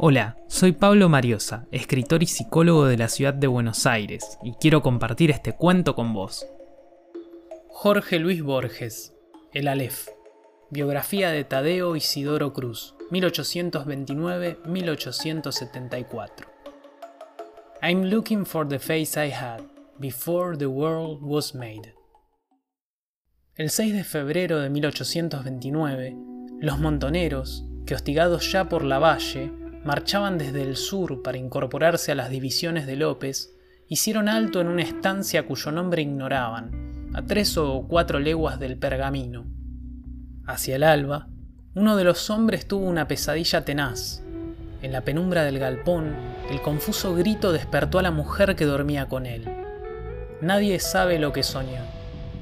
Hola, soy Pablo Mariosa, escritor y psicólogo de la ciudad de Buenos Aires, y quiero compartir este cuento con vos. Jorge Luis Borges, El Aleph. Biografía de Tadeo Isidoro Cruz, 1829-1874. I'm looking for the face I had before the world was made. El 6 de febrero de 1829, los montoneros, que hostigados ya por la valle, marchaban desde el sur para incorporarse a las divisiones de López, hicieron alto en una estancia cuyo nombre ignoraban, a tres o cuatro leguas del pergamino. Hacia el alba, uno de los hombres tuvo una pesadilla tenaz. En la penumbra del galpón, el confuso grito despertó a la mujer que dormía con él. Nadie sabe lo que soñó,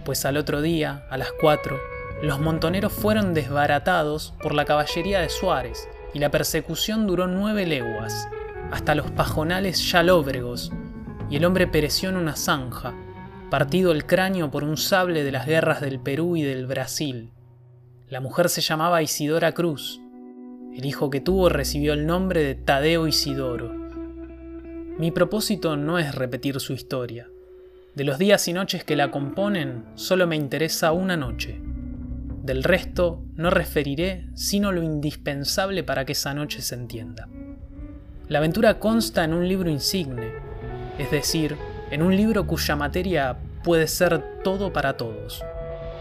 pues al otro día, a las cuatro, los montoneros fueron desbaratados por la caballería de Suárez, y la persecución duró nueve leguas, hasta los pajonales ya lóbregos, y el hombre pereció en una zanja, partido el cráneo por un sable de las guerras del Perú y del Brasil. La mujer se llamaba Isidora Cruz. El hijo que tuvo recibió el nombre de Tadeo Isidoro. Mi propósito no es repetir su historia. De los días y noches que la componen, solo me interesa una noche, del resto no referiré sino lo indispensable para que esa noche se entienda. La aventura consta en un libro insigne, es decir, en un libro cuya materia puede ser todo para todos.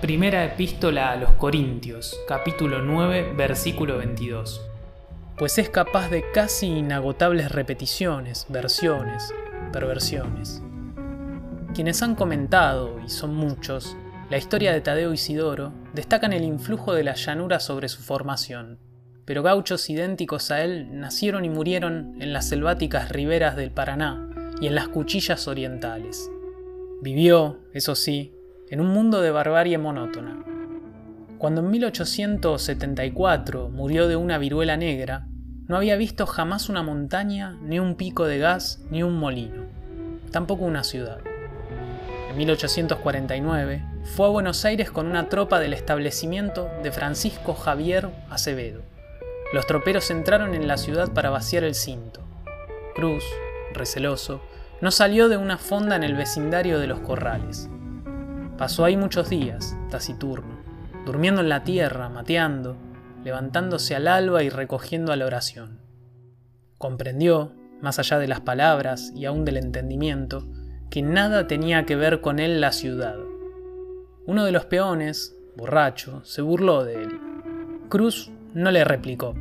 Primera epístola a los Corintios, capítulo 9, versículo 22. Pues es capaz de casi inagotables repeticiones, versiones, perversiones. Quienes han comentado, y son muchos, la historia de Tadeo Isidoro destacan el influjo de la llanura sobre su formación, pero gauchos idénticos a él nacieron y murieron en las selváticas riberas del Paraná y en las cuchillas orientales. Vivió, eso sí, en un mundo de barbarie monótona. Cuando en 1874 murió de una viruela negra, no había visto jamás una montaña, ni un pico de gas, ni un molino, tampoco una ciudad. En 1849 fue a Buenos Aires con una tropa del establecimiento de Francisco Javier Acevedo. Los troperos entraron en la ciudad para vaciar el cinto. Cruz, receloso, no salió de una fonda en el vecindario de los corrales. Pasó ahí muchos días, taciturno, durmiendo en la tierra, mateando, levantándose al alba y recogiendo a la oración. Comprendió, más allá de las palabras y aún del entendimiento, que nada tenía que ver con él la ciudad. Uno de los peones, borracho, se burló de él. Cruz no le replicó,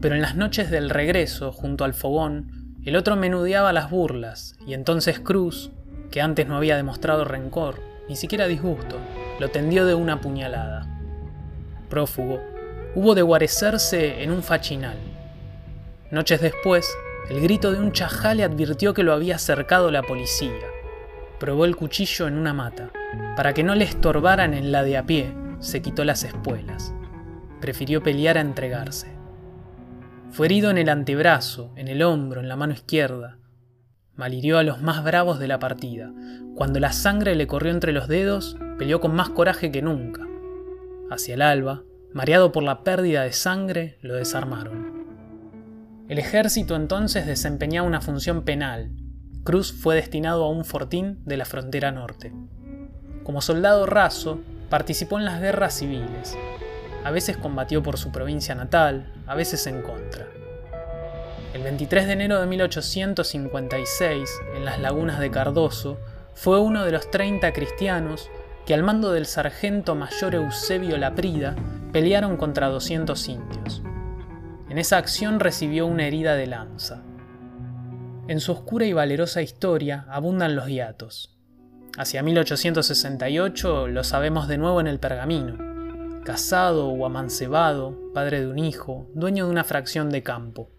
pero en las noches del regreso, junto al fogón, el otro menudeaba las burlas, y entonces Cruz, que antes no había demostrado rencor, ni siquiera disgusto, lo tendió de una puñalada. Prófugo, hubo de guarecerse en un fachinal. Noches después, el grito de un chajá le advirtió que lo había cercado la policía probó el cuchillo en una mata. Para que no le estorbaran en la de a pie, se quitó las espuelas. Prefirió pelear a entregarse. Fue herido en el antebrazo, en el hombro, en la mano izquierda. Malhirió a los más bravos de la partida. Cuando la sangre le corrió entre los dedos, peleó con más coraje que nunca. Hacia el alba, mareado por la pérdida de sangre, lo desarmaron. El ejército entonces desempeñaba una función penal, Cruz fue destinado a un fortín de la frontera norte. Como soldado raso, participó en las guerras civiles. A veces combatió por su provincia natal, a veces en contra. El 23 de enero de 1856, en las lagunas de Cardoso, fue uno de los 30 cristianos que al mando del sargento mayor Eusebio Laprida pelearon contra 200 indios. En esa acción recibió una herida de lanza. En su oscura y valerosa historia abundan los hiatos. Hacia 1868 lo sabemos de nuevo en el pergamino. Casado o amancebado, padre de un hijo, dueño de una fracción de campo.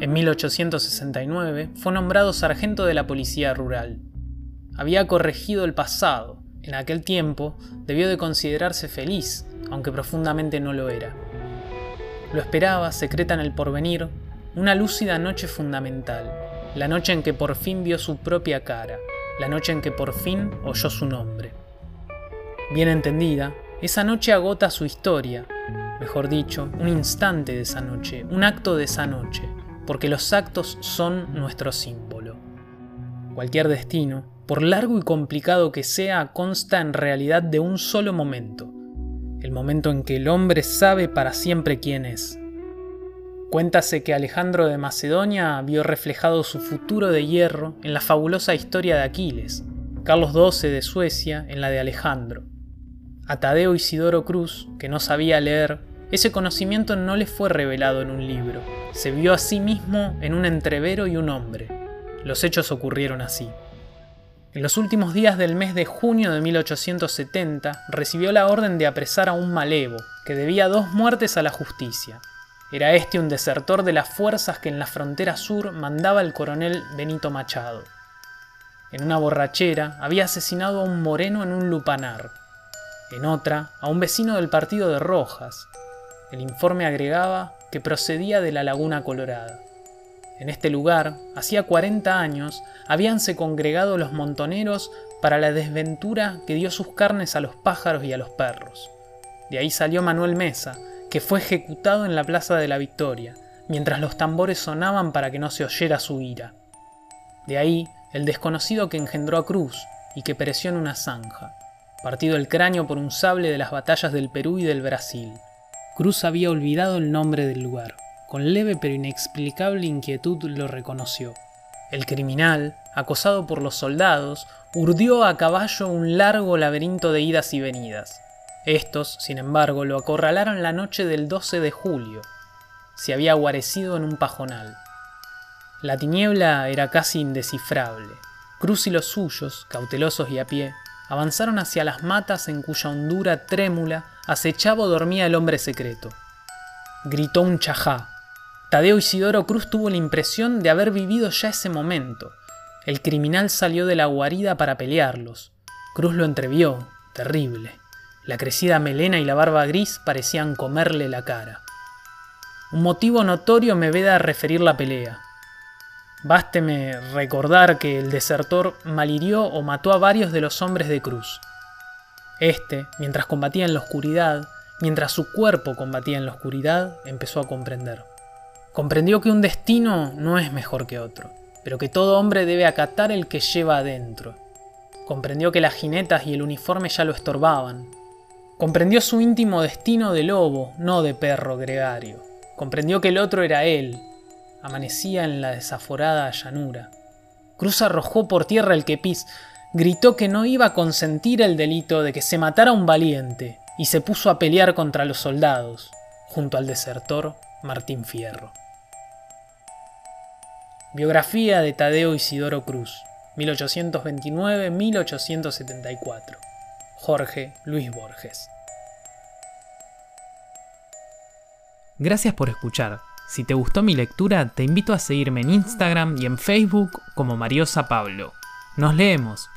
En 1869 fue nombrado sargento de la Policía Rural. Había corregido el pasado. En aquel tiempo debió de considerarse feliz, aunque profundamente no lo era. Lo esperaba, secreta en el porvenir, una lúcida noche fundamental, la noche en que por fin vio su propia cara, la noche en que por fin oyó su nombre. Bien entendida, esa noche agota su historia, mejor dicho, un instante de esa noche, un acto de esa noche, porque los actos son nuestro símbolo. Cualquier destino, por largo y complicado que sea, consta en realidad de un solo momento, el momento en que el hombre sabe para siempre quién es. Cuéntase que Alejandro de Macedonia vio reflejado su futuro de hierro en la fabulosa historia de Aquiles, Carlos XII de Suecia en la de Alejandro. A Tadeo Isidoro Cruz, que no sabía leer, ese conocimiento no le fue revelado en un libro, se vio a sí mismo en un entrevero y un hombre. Los hechos ocurrieron así. En los últimos días del mes de junio de 1870 recibió la orden de apresar a un malevo, que debía dos muertes a la justicia. Era este un desertor de las fuerzas que en la frontera sur mandaba el coronel Benito Machado. En una borrachera había asesinado a un moreno en un lupanar, en otra a un vecino del partido de Rojas. El informe agregaba que procedía de la Laguna Colorada. En este lugar, hacía 40 años, habíanse congregado los montoneros para la desventura que dio sus carnes a los pájaros y a los perros. De ahí salió Manuel Mesa, que fue ejecutado en la Plaza de la Victoria, mientras los tambores sonaban para que no se oyera su ira. De ahí el desconocido que engendró a Cruz y que pereció en una zanja, partido el cráneo por un sable de las batallas del Perú y del Brasil. Cruz había olvidado el nombre del lugar. Con leve pero inexplicable inquietud lo reconoció. El criminal, acosado por los soldados, urdió a caballo un largo laberinto de idas y venidas. Estos, sin embargo, lo acorralaron la noche del 12 de julio. Se había guarecido en un pajonal. La tiniebla era casi indescifrable. Cruz y los suyos, cautelosos y a pie, avanzaron hacia las matas en cuya hondura trémula acechaba o dormía el hombre secreto. Gritó un chajá. Tadeo Isidoro Cruz tuvo la impresión de haber vivido ya ese momento. El criminal salió de la guarida para pelearlos. Cruz lo entrevió, terrible. La crecida melena y la barba gris parecían comerle la cara. Un motivo notorio me veda referir la pelea. Básteme recordar que el desertor malhirió o mató a varios de los hombres de Cruz. Este, mientras combatía en la oscuridad, mientras su cuerpo combatía en la oscuridad, empezó a comprender. Comprendió que un destino no es mejor que otro, pero que todo hombre debe acatar el que lleva adentro. Comprendió que las jinetas y el uniforme ya lo estorbaban. Comprendió su íntimo destino de lobo, no de perro gregario. Comprendió que el otro era él, amanecía en la desaforada llanura. Cruz arrojó por tierra el quepis, gritó que no iba a consentir el delito de que se matara un valiente y se puso a pelear contra los soldados, junto al desertor Martín Fierro. Biografía de Tadeo Isidoro Cruz, 1829-1874. Jorge Luis Borges. Gracias por escuchar. Si te gustó mi lectura, te invito a seguirme en Instagram y en Facebook como Mariosa Pablo. Nos leemos.